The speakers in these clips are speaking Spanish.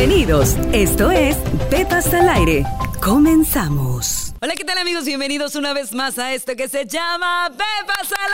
Bienvenidos. Esto es Pepas al Aire. Comenzamos. Hola, ¿qué tal amigos? Bienvenidos una vez más a esto que se llama Pepas al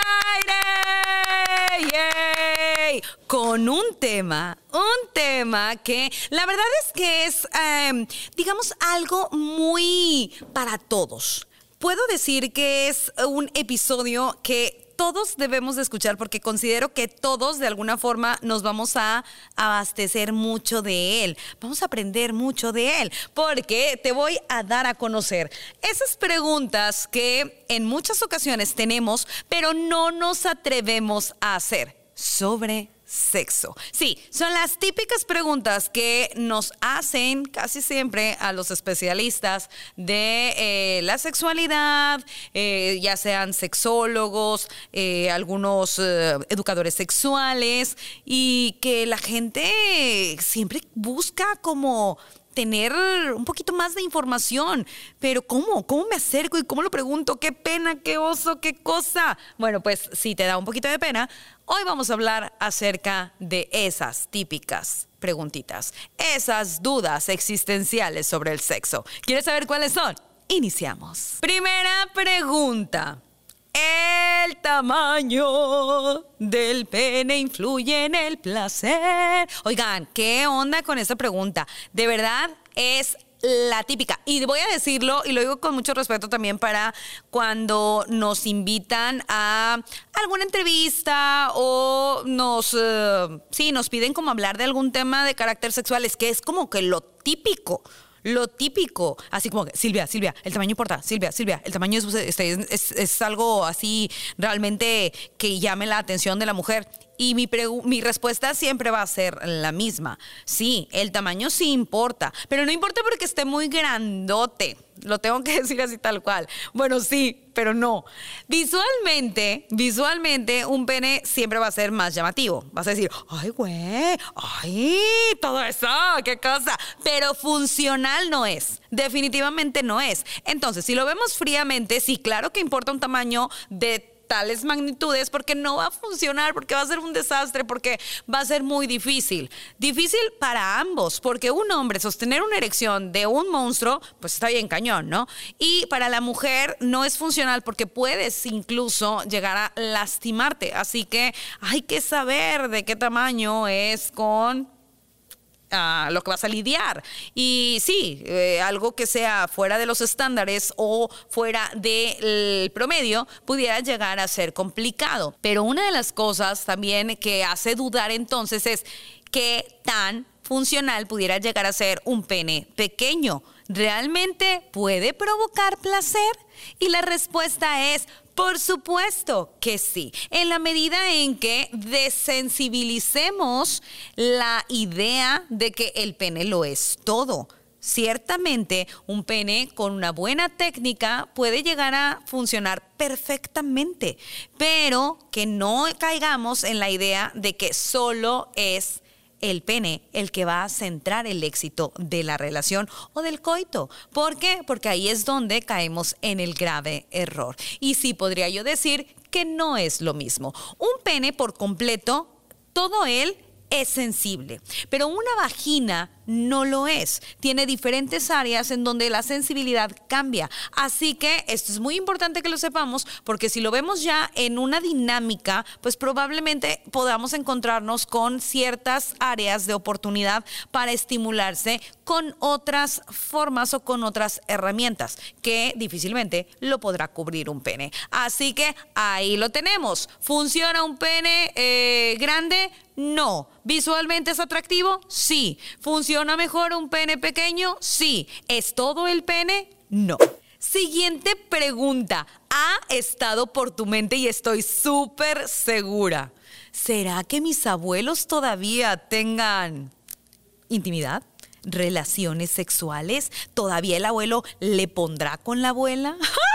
Aire. ¡Yay! Con un tema, un tema que la verdad es que es, em, digamos, algo muy para todos. Puedo decir que es un episodio que todos debemos de escuchar porque considero que todos de alguna forma nos vamos a abastecer mucho de él. Vamos a aprender mucho de él porque te voy a dar a conocer esas preguntas que en muchas ocasiones tenemos, pero no nos atrevemos a hacer sobre sexo? Sí, son las típicas preguntas que nos hacen casi siempre a los especialistas de eh, la sexualidad, eh, ya sean sexólogos, eh, algunos educadores sexuales, y que la gente siempre busca como tener un poquito más de información. Pero ¿cómo? ¿Cómo me acerco y cómo lo pregunto? ¿Qué pena, qué oso, qué cosa? Bueno, pues si te da un poquito de pena, hoy vamos a hablar acerca de esas típicas preguntitas, esas dudas existenciales sobre el sexo. ¿Quieres saber cuáles son? Iniciamos. Primera pregunta. El tamaño del pene influye en el placer. Oigan, ¿qué onda con esa pregunta? De verdad es la típica. Y voy a decirlo, y lo digo con mucho respeto también para cuando nos invitan a alguna entrevista o nos, eh, sí, nos piden como hablar de algún tema de carácter sexual, es que es como que lo típico lo típico, así como, Silvia, Silvia, el tamaño importa, Silvia, Silvia, el tamaño este, es, es, algo así realmente que llame la atención de la mujer. Y mi, mi respuesta siempre va a ser la misma. Sí, el tamaño sí importa, pero no importa porque esté muy grandote. Lo tengo que decir así tal cual. Bueno, sí, pero no. Visualmente, visualmente, un pene siempre va a ser más llamativo. Vas a decir, ay, güey, ay, todo eso, qué cosa. Pero funcional no es. Definitivamente no es. Entonces, si lo vemos fríamente, sí, claro que importa un tamaño de tales magnitudes porque no va a funcionar, porque va a ser un desastre, porque va a ser muy difícil. Difícil para ambos, porque un hombre sostener una erección de un monstruo, pues está bien cañón, ¿no? Y para la mujer no es funcional porque puedes incluso llegar a lastimarte. Así que hay que saber de qué tamaño es con lo que vas a lidiar. Y sí, eh, algo que sea fuera de los estándares o fuera del promedio pudiera llegar a ser complicado. Pero una de las cosas también que hace dudar entonces es qué tan funcional pudiera llegar a ser un pene pequeño. ¿Realmente puede provocar placer? Y la respuesta es por supuesto que sí, en la medida en que desensibilicemos la idea de que el pene lo es todo. Ciertamente, un pene con una buena técnica puede llegar a funcionar perfectamente, pero que no caigamos en la idea de que solo es el pene el que va a centrar el éxito de la relación o del coito. ¿Por qué? Porque ahí es donde caemos en el grave error. Y sí podría yo decir que no es lo mismo. Un pene por completo, todo él es sensible, pero una vagina no lo es. Tiene diferentes áreas en donde la sensibilidad cambia. Así que esto es muy importante que lo sepamos porque si lo vemos ya en una dinámica, pues probablemente podamos encontrarnos con ciertas áreas de oportunidad para estimularse con otras formas o con otras herramientas que difícilmente lo podrá cubrir un pene. Así que ahí lo tenemos. ¿Funciona un pene eh, grande? No. ¿Visualmente es atractivo? Sí. ¿Funciona mejor un pene pequeño? Sí. ¿Es todo el pene? No. Siguiente pregunta. Ha estado por tu mente y estoy súper segura. ¿Será que mis abuelos todavía tengan intimidad? ¿Relaciones sexuales? ¿Todavía el abuelo le pondrá con la abuela?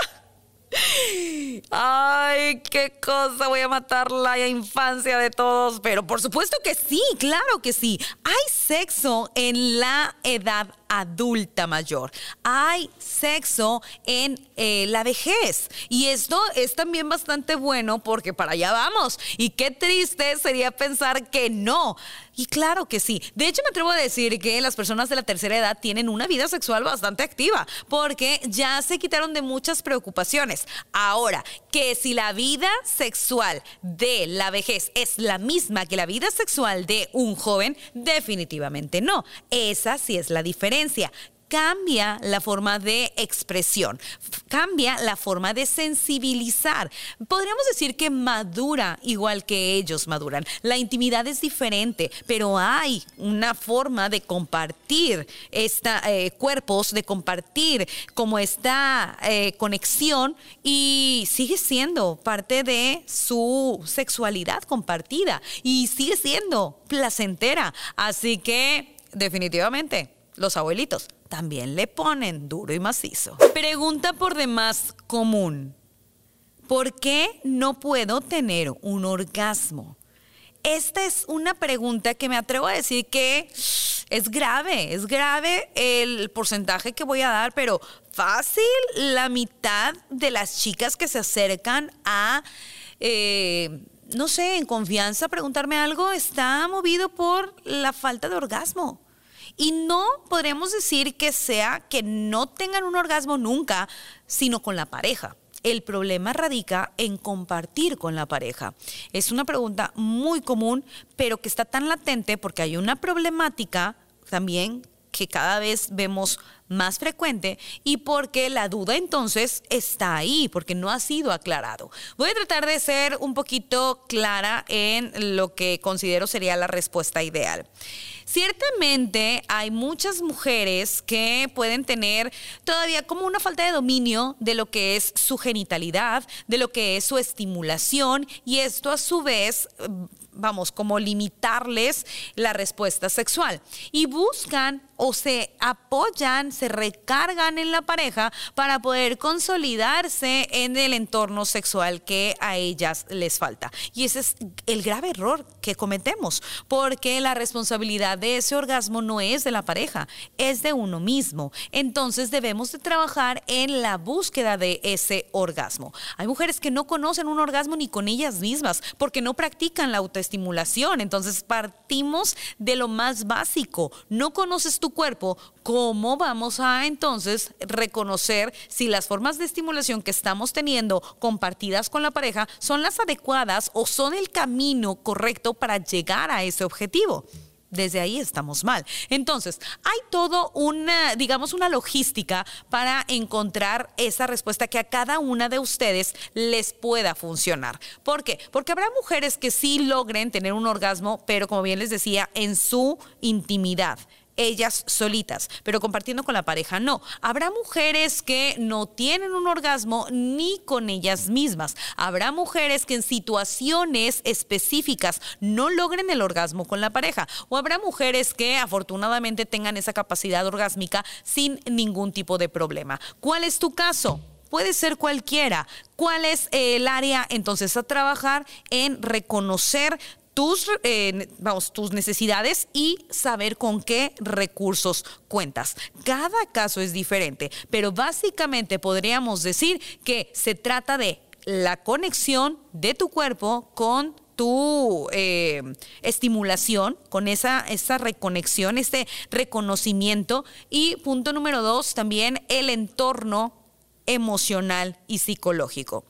Ay, qué cosa, voy a matar la infancia de todos, pero por supuesto que sí, claro que sí. Hay sexo en la edad adulta mayor. Hay sexo en eh, la vejez. Y esto es también bastante bueno porque para allá vamos. Y qué triste sería pensar que no. Y claro que sí. De hecho, me atrevo a decir que las personas de la tercera edad tienen una vida sexual bastante activa porque ya se quitaron de muchas preocupaciones. Ahora, que si la vida sexual de la vejez es la misma que la vida sexual de un joven, definitivamente no. Esa sí es la diferencia cambia la forma de expresión, cambia la forma de sensibilizar. Podríamos decir que madura igual que ellos maduran. La intimidad es diferente, pero hay una forma de compartir esta, eh, cuerpos, de compartir como esta eh, conexión y sigue siendo parte de su sexualidad compartida y sigue siendo placentera. Así que definitivamente los abuelitos también le ponen duro y macizo. Pregunta por demás común. ¿Por qué no puedo tener un orgasmo? Esta es una pregunta que me atrevo a decir que es grave, es grave el porcentaje que voy a dar, pero fácil la mitad de las chicas que se acercan a, eh, no sé, en confianza preguntarme algo, está movido por la falta de orgasmo. Y no podríamos decir que sea que no tengan un orgasmo nunca, sino con la pareja. El problema radica en compartir con la pareja. Es una pregunta muy común, pero que está tan latente porque hay una problemática también que cada vez vemos más frecuente y porque la duda entonces está ahí, porque no ha sido aclarado. Voy a tratar de ser un poquito clara en lo que considero sería la respuesta ideal. Ciertamente hay muchas mujeres que pueden tener todavía como una falta de dominio de lo que es su genitalidad, de lo que es su estimulación y esto a su vez vamos, como limitarles la respuesta sexual. Y buscan o se apoyan, se recargan en la pareja para poder consolidarse en el entorno sexual que a ellas les falta. Y ese es el grave error que cometemos, porque la responsabilidad de ese orgasmo no es de la pareja, es de uno mismo. Entonces debemos de trabajar en la búsqueda de ese orgasmo. Hay mujeres que no conocen un orgasmo ni con ellas mismas porque no practican la autoestimulación. Entonces partimos de lo más básico. No conoces tu cuerpo, ¿cómo vamos a entonces reconocer si las formas de estimulación que estamos teniendo compartidas con la pareja son las adecuadas o son el camino correcto para llegar a ese objetivo? desde ahí estamos mal. Entonces, hay todo una, digamos, una logística para encontrar esa respuesta que a cada una de ustedes les pueda funcionar. ¿Por qué? Porque habrá mujeres que sí logren tener un orgasmo, pero como bien les decía, en su intimidad ellas solitas, pero compartiendo con la pareja no. Habrá mujeres que no tienen un orgasmo ni con ellas mismas. Habrá mujeres que en situaciones específicas no logren el orgasmo con la pareja. O habrá mujeres que afortunadamente tengan esa capacidad orgásmica sin ningún tipo de problema. ¿Cuál es tu caso? puede ser cualquiera. ¿Cuál es el área entonces a trabajar en reconocer tus, eh, vamos, tus necesidades y saber con qué recursos cuentas. Cada caso es diferente, pero básicamente podríamos decir que se trata de la conexión de tu cuerpo con tu eh, estimulación, con esa, esa reconexión, este reconocimiento. Y punto número dos, también el entorno emocional y psicológico.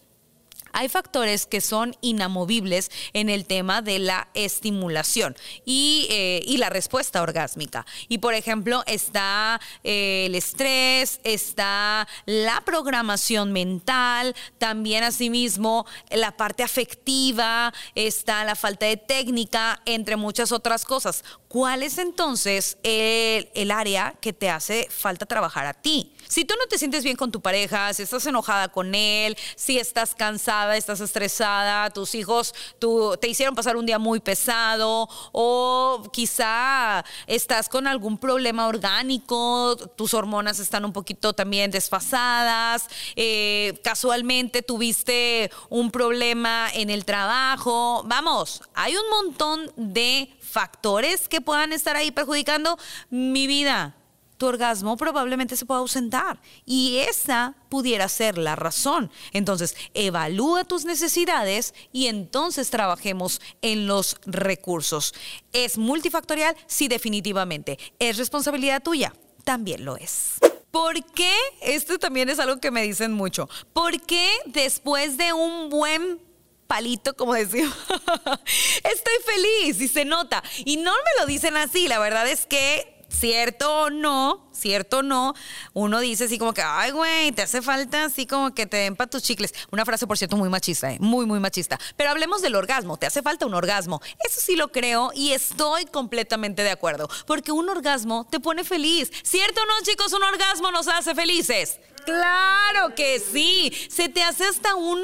Hay factores que son inamovibles en el tema de la estimulación y, eh, la respuesta orgásmica. Y por ejemplo, está eh, el estrés, está la programación mental, también asimismo la parte afectiva, está la falta de técnica, entre muchas otras cosas. ¿Cuál es entonces el área que te hace falta trabajar a ti? Si tú no te sientes bien con tu pareja, si estás enojada con él, si estás cansada, estás estresada, tus hijos te hicieron pasar un día muy pesado o quizá estás con algún problema orgánico, tus hormonas están un poquito también desfasadas, eh, casualmente tuviste un problema en el trabajo, vamos, hay un montón de factores que puedan estar ahí perjudicando mi vida tu orgasmo probablemente se pueda ausentar. Y esa pudiera ser la razón. Entonces, evalúa tus necesidades y entonces trabajemos en los recursos. ¿Es multifactorial? Sí, definitivamente. ¿Es responsabilidad tuya? También lo es. ¿Por qué? Esto también es algo que me dicen mucho. ¿Por qué después de un buen palito, como decimos, estoy feliz y se nota? Y no me lo dicen así, la verdad es que cierto o no, cierto o no, uno dice así como que, ay, güey, te hace falta así como que te den para tus chicles. Una frase, por cierto, muy machista, ¿eh? muy, muy machista. Pero hablemos del orgasmo, te hace falta un orgasmo. Eso sí lo creo y estoy completamente de acuerdo, porque un orgasmo te pone feliz. ¿Cierto o no, chicos? Un orgasmo nos hace felices. Claro que sí. Se te hace hasta un,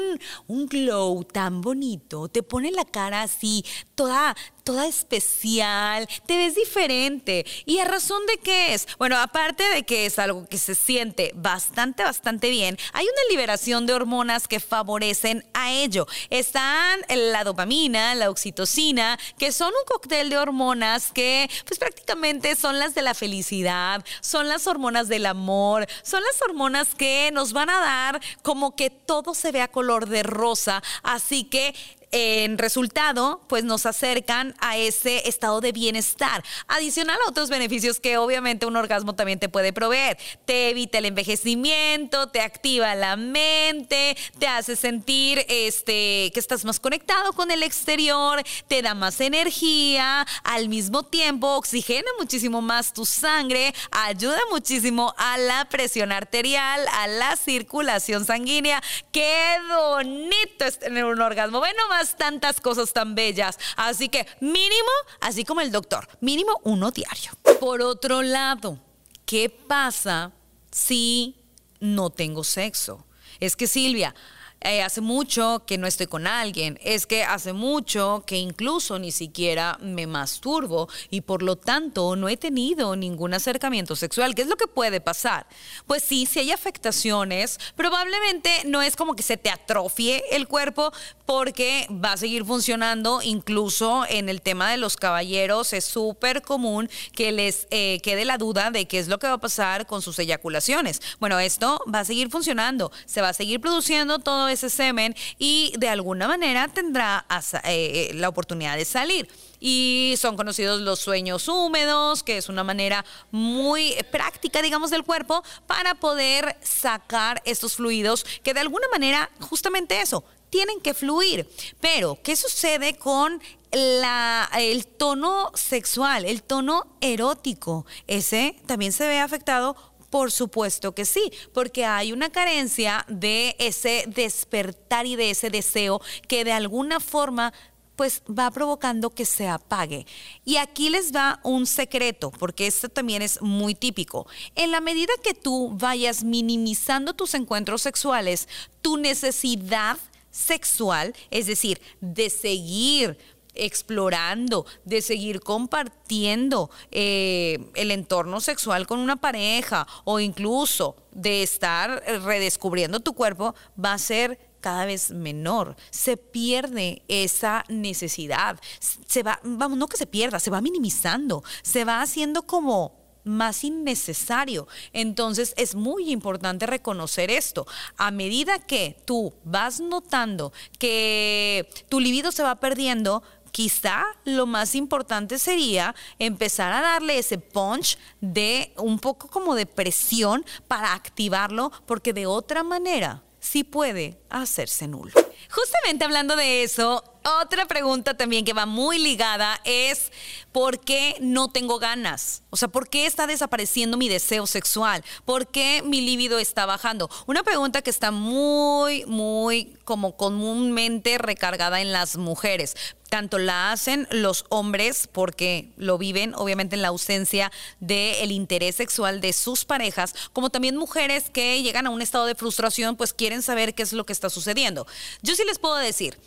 un glow tan bonito. Te pone la cara así, toda, toda especial. Te ves diferente. ¿Y a razón de qué es? Bueno, aparte de que es algo que se siente bastante, bastante bien, hay una liberación de hormonas que favorecen a ello. Están la dopamina, la oxitocina, que son un cóctel de hormonas que, pues prácticamente son las de la felicidad, son las hormonas del amor, son las hormonas que nos van a dar como que todo se vea color de rosa. Así que en resultado, pues nos acercan a ese estado de bienestar, adicional a otros beneficios que obviamente un orgasmo también te puede proveer. Te evita el envejecimiento, te activa la mente, te hace sentir este, que estás más conectado con el exterior, te da más energía, al mismo tiempo oxigena muchísimo más tu sangre, ayuda muchísimo a la presión arterial, a la circulación sanguínea. Qué bonito es tener un orgasmo. Bueno, tantas cosas tan bellas. Así que mínimo, así como el doctor, mínimo uno diario. Por otro lado, ¿qué pasa si no tengo sexo? Es que Silvia, eh, hace mucho que no estoy con alguien, es que hace mucho que incluso ni siquiera me masturbo y por lo tanto no he tenido ningún acercamiento sexual. ¿Qué es lo que puede pasar? Pues sí, si hay afectaciones, probablemente no es como que se te atrofie el cuerpo porque va a seguir funcionando incluso en el tema de los caballeros. Es súper común que les eh, quede la duda de qué es lo que va a pasar con sus eyaculaciones. Bueno, esto va a seguir funcionando, se va a seguir produciendo todo ese semen y de alguna manera tendrá eh, la oportunidad de salir. Y son conocidos los sueños húmedos, que es una manera muy práctica, digamos, del cuerpo para poder sacar estos fluidos que de alguna manera, justamente eso, tienen que fluir. Pero, ¿qué sucede con el tono sexual, el tono erótico? Ese también se ve afectado por supuesto que sí, porque hay una carencia de ese despertar y de ese deseo que de alguna forma pues va provocando que se apague. Y aquí les va un secreto, porque esto también es muy típico. En la medida que tú vayas minimizando tus encuentros sexuales, tu necesidad sexual, es decir, de seguir explorando, de seguir compartiendo eh, el entorno sexual con una pareja o incluso de estar redescubriendo tu cuerpo, va a ser cada vez menor. Se pierde esa necesidad. Se va, vamos, no que se pierda, se va minimizando, se va haciendo como más innecesario. Entonces es muy importante reconocer esto. A medida que tú vas notando que tu libido se va perdiendo, quizá lo más importante sería empezar a darle ese punch de un poco como de presión para activarlo, porque de otra manera sí puede hacerse nulo. Justamente hablando de eso, otra pregunta también que va muy ligada es ¿por qué no tengo ganas? O sea, ¿por qué está desapareciendo mi deseo sexual? ¿Por qué mi libido está bajando? Una pregunta que está muy, muy como comúnmente recargada en las mujeres. Tanto la hacen los hombres porque lo viven obviamente en la ausencia del interés sexual de sus parejas, como también mujeres que llegan a un estado de frustración pues quieren saber qué es lo que está sucediendo. Yo sí les puedo decir,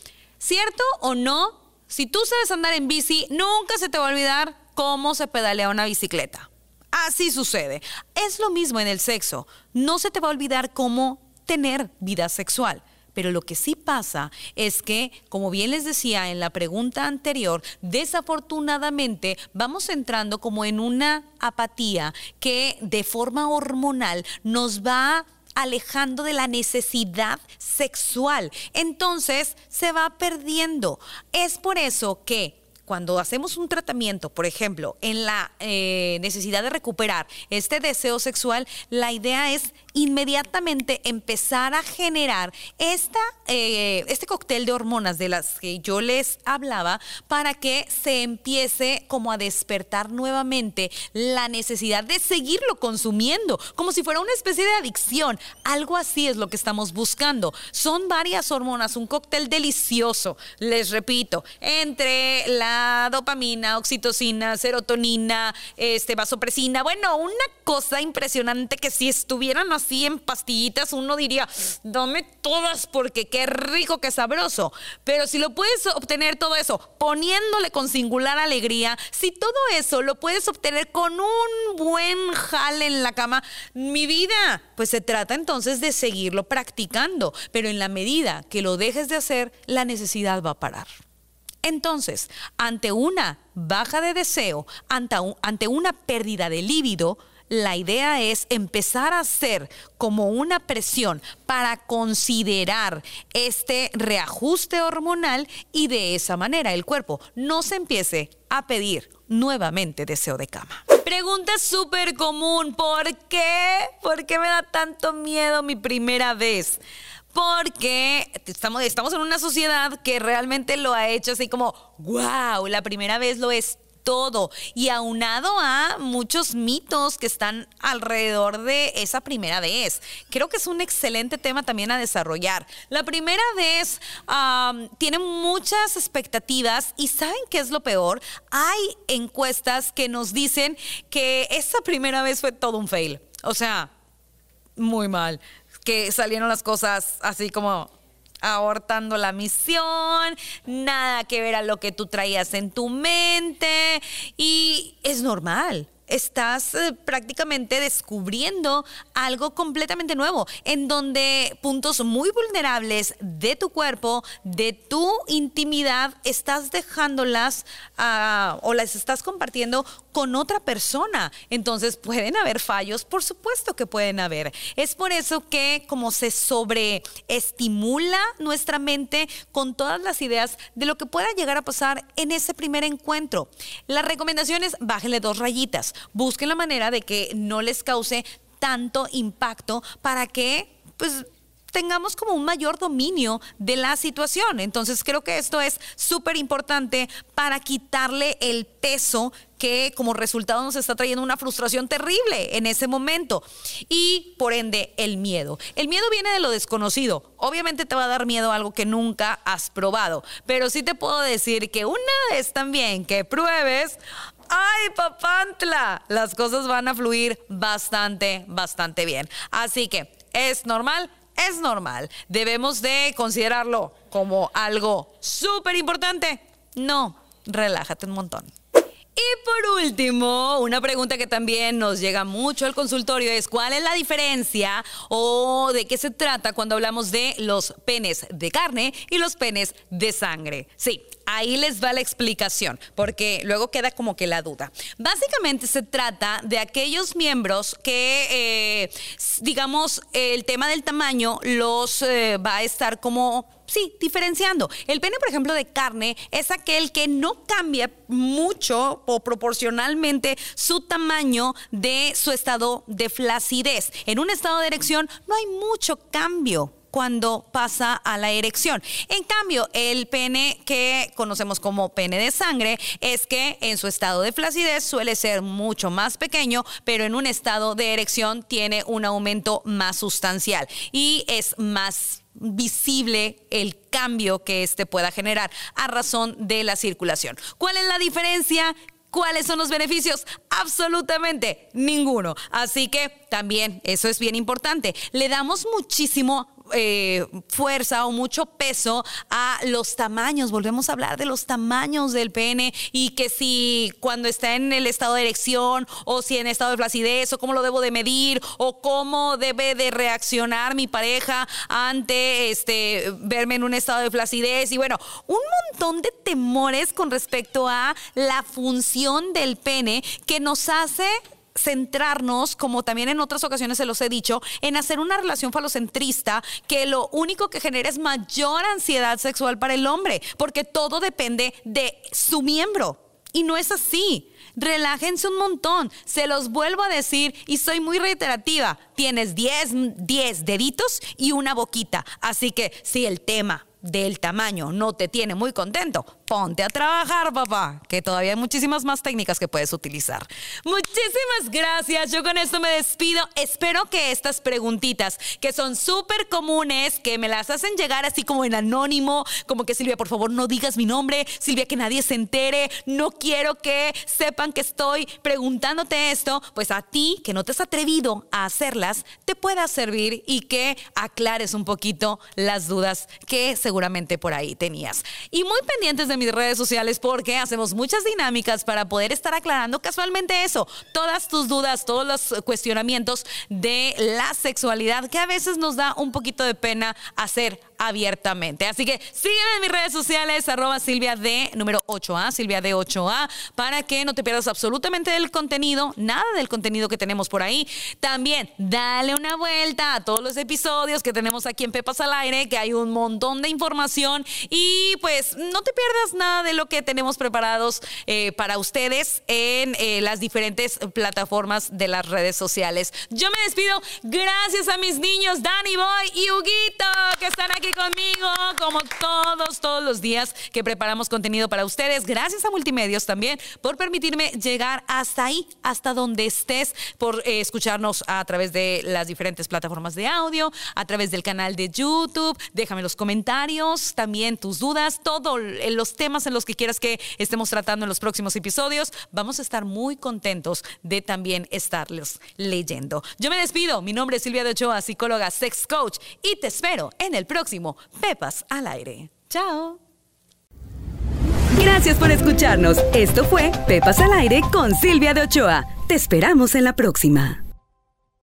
¿Cierto o no? Si tú sabes andar en bici, nunca se te va a olvidar cómo se pedalea una bicicleta. Así sucede. Es lo mismo en el sexo. No se te va a olvidar cómo tener vida sexual. Pero lo que sí pasa es que, como bien les decía en la pregunta anterior, desafortunadamente vamos entrando como en una apatía que de forma hormonal nos va alejando de la necesidad sexual. Entonces se va perdiendo. Es por eso que cuando hacemos un tratamiento, por ejemplo, en la eh, necesidad de recuperar este deseo sexual, la idea es inmediatamente empezar a generar esta, eh, este cóctel de hormonas de las que yo les hablaba para que se empiece como a despertar nuevamente la necesidad de seguirlo consumiendo, como si fuera una especie de adicción. Algo así es lo que estamos buscando. Son varias hormonas, un cóctel delicioso, les repito, entre la dopamina, oxitocina, serotonina, este, vasopresina, bueno, una cosa impresionante que si estuvieran así en pastillitas, uno diría, dame todas porque qué rico, qué sabroso. Pero si lo puedes obtener todo eso poniéndole con singular alegría, si todo eso lo puedes obtener con un buen jale en la cama, mi vida, pues se trata entonces de seguirlo practicando. Pero en la medida que lo dejes de hacer, la necesidad va a parar. Entonces, ante una baja de deseo, ante, una pérdida de líbido, la idea es empezar a hacer como una presión para considerar este reajuste hormonal y de esa manera el cuerpo no se empiece a pedir nuevamente deseo de cama. Pregunta súper común, ¿por qué? ¿Por qué me da tanto miedo mi primera vez? porque estamos, estamos en una sociedad que realmente lo ha hecho así como, wow, la primera vez lo es todo y aunado a muchos mitos que están alrededor de esa primera vez. Creo que es un excelente tema también a desarrollar. La primera vez tiene muchas expectativas y ¿saben qué es lo peor? Hay encuestas que nos dicen que esa primera vez fue todo un fail. O sea, muy mal que salieron las cosas así como abortando la misión, nada que ver a lo que tú traías en tu mente. Y es normal estás eh, prácticamente descubriendo algo completamente nuevo, en donde puntos muy vulnerables de tu cuerpo, de tu intimidad, estás dejándolas ah, o las estás compartiendo con otra persona. Entonces, ¿pueden haber fallos? Por supuesto que pueden haber. Es por eso que como se sobreestimula nuestra mente con todas las ideas de lo que pueda llegar a pasar en ese primer encuentro. La recomendación es bájenle dos rayitas busquen la manera de que no les cause tanto impacto para que, pues, tengamos como un mayor dominio de la situación. Entonces creo que esto es súper importante para quitarle el peso que como resultado nos está trayendo una frustración terrible en ese momento. Y por ende el miedo. El miedo viene de lo desconocido. Obviamente te va a dar miedo a algo que nunca has probado. Pero sí te puedo decir que una vez también que pruebes, ¡Ay, papantla! Las cosas van a fluir bastante, bastante bien. Así que, ¿es normal? Es normal. ¿Debemos de considerarlo como algo súper importante? No, relájate un montón. Y por último, una pregunta que también nos llega mucho al consultorio es ¿cuál es la diferencia o de qué se trata cuando hablamos de los penes de carne y los penes de sangre? Sí, ahí les va la explicación, porque luego queda como que la duda. Básicamente se trata de aquellos miembros que, eh, digamos, el tema del tamaño los eh, va a estar como sí, diferenciando. El pene, por ejemplo, de carne es aquel que no cambia mucho o proporcionalmente su tamaño de su estado de flacidez. En un estado de erección no hay mucho cambio cuando pasa a la erección. En cambio, el pene que conocemos como pene de sangre es que en su estado de flacidez suele ser mucho más pequeño, pero en un estado de erección tiene un aumento más sustancial y es más visible el cambio que este pueda generar a razón de la circulación. ¿Cuál es la diferencia? ¿Cuáles son los beneficios? Absolutamente ninguno. Así que también eso es bien importante. Le damos muchísimo eh, fuerza o mucho peso a los tamaños. Volvemos a hablar de los tamaños del pene y que si cuando está en el estado de erección o si en estado de flacidez o cómo lo debo de medir o cómo debe de reaccionar mi pareja ante este verme en un estado de flacidez y bueno, un montón de temores con respecto a la función del pene que nos hace centrarnos, como también en otras ocasiones se los he dicho, en hacer una relación falocentrista que lo único que genera es mayor ansiedad sexual para el hombre, porque todo depende de su miembro. Y no es así. Relájense un montón. Se los vuelvo a decir y soy muy reiterativa. Tienes 10 deditos y una boquita. Así que si el tema del tamaño no te tiene muy contento, ponte a trabajar, papá, que todavía hay muchísimas más técnicas que puedes utilizar. Muchísimas gracias. Yo con esto me despido. Espero que estas preguntitas, que son súper comunes, que me las hacen llegar así como en anónimo, como que Silvia, por favor, no digas mi nombre, Silvia, que nadie se entere, no quiero que sepan que estoy preguntándote esto, pues a ti, que no te has atrevido a hacerlas, te pueda servir y que aclares un poquito las dudas que se seguramente por ahí tenías. Y muy pendientes de mis redes sociales porque hacemos muchas dinámicas para poder estar aclarando casualmente eso, todas tus dudas, todos los cuestionamientos de la sexualidad que a veces nos da un poquito de pena hacer abiertamente. Así que sígueme en mis redes sociales, arroba Silvia de número 8A, Silvia de 8A, para que no te pierdas absolutamente del contenido, nada del contenido que tenemos por ahí. También dale una vuelta a todos los episodios que tenemos aquí en Pepas al Aire, que hay un montón de información y pues no te pierdas nada de lo que tenemos preparados eh, para ustedes en eh, las diferentes plataformas de las redes sociales. Yo me despido, gracias a mis niños Danny Boy y Huguito que están aquí conmigo, como todos, todos los días que preparamos contenido para ustedes. Gracias a Multimedios también por permitirme llegar hasta ahí, hasta donde estés, por eh, escucharnos a través de las diferentes plataformas de audio, a través del canal de YouTube. Déjame los comentarios, también tus dudas, todos los temas en los que quieras que estemos tratando en los próximos episodios. Vamos a estar muy contentos de también estarlos leyendo. Yo me despido. Mi nombre es Silvia de Ochoa, psicóloga, sex coach, y te espero en el Pepas al aire. Chao. Gracias por escucharnos. Esto fue Pepas al aire con Silvia de Ochoa. Te esperamos en la próxima.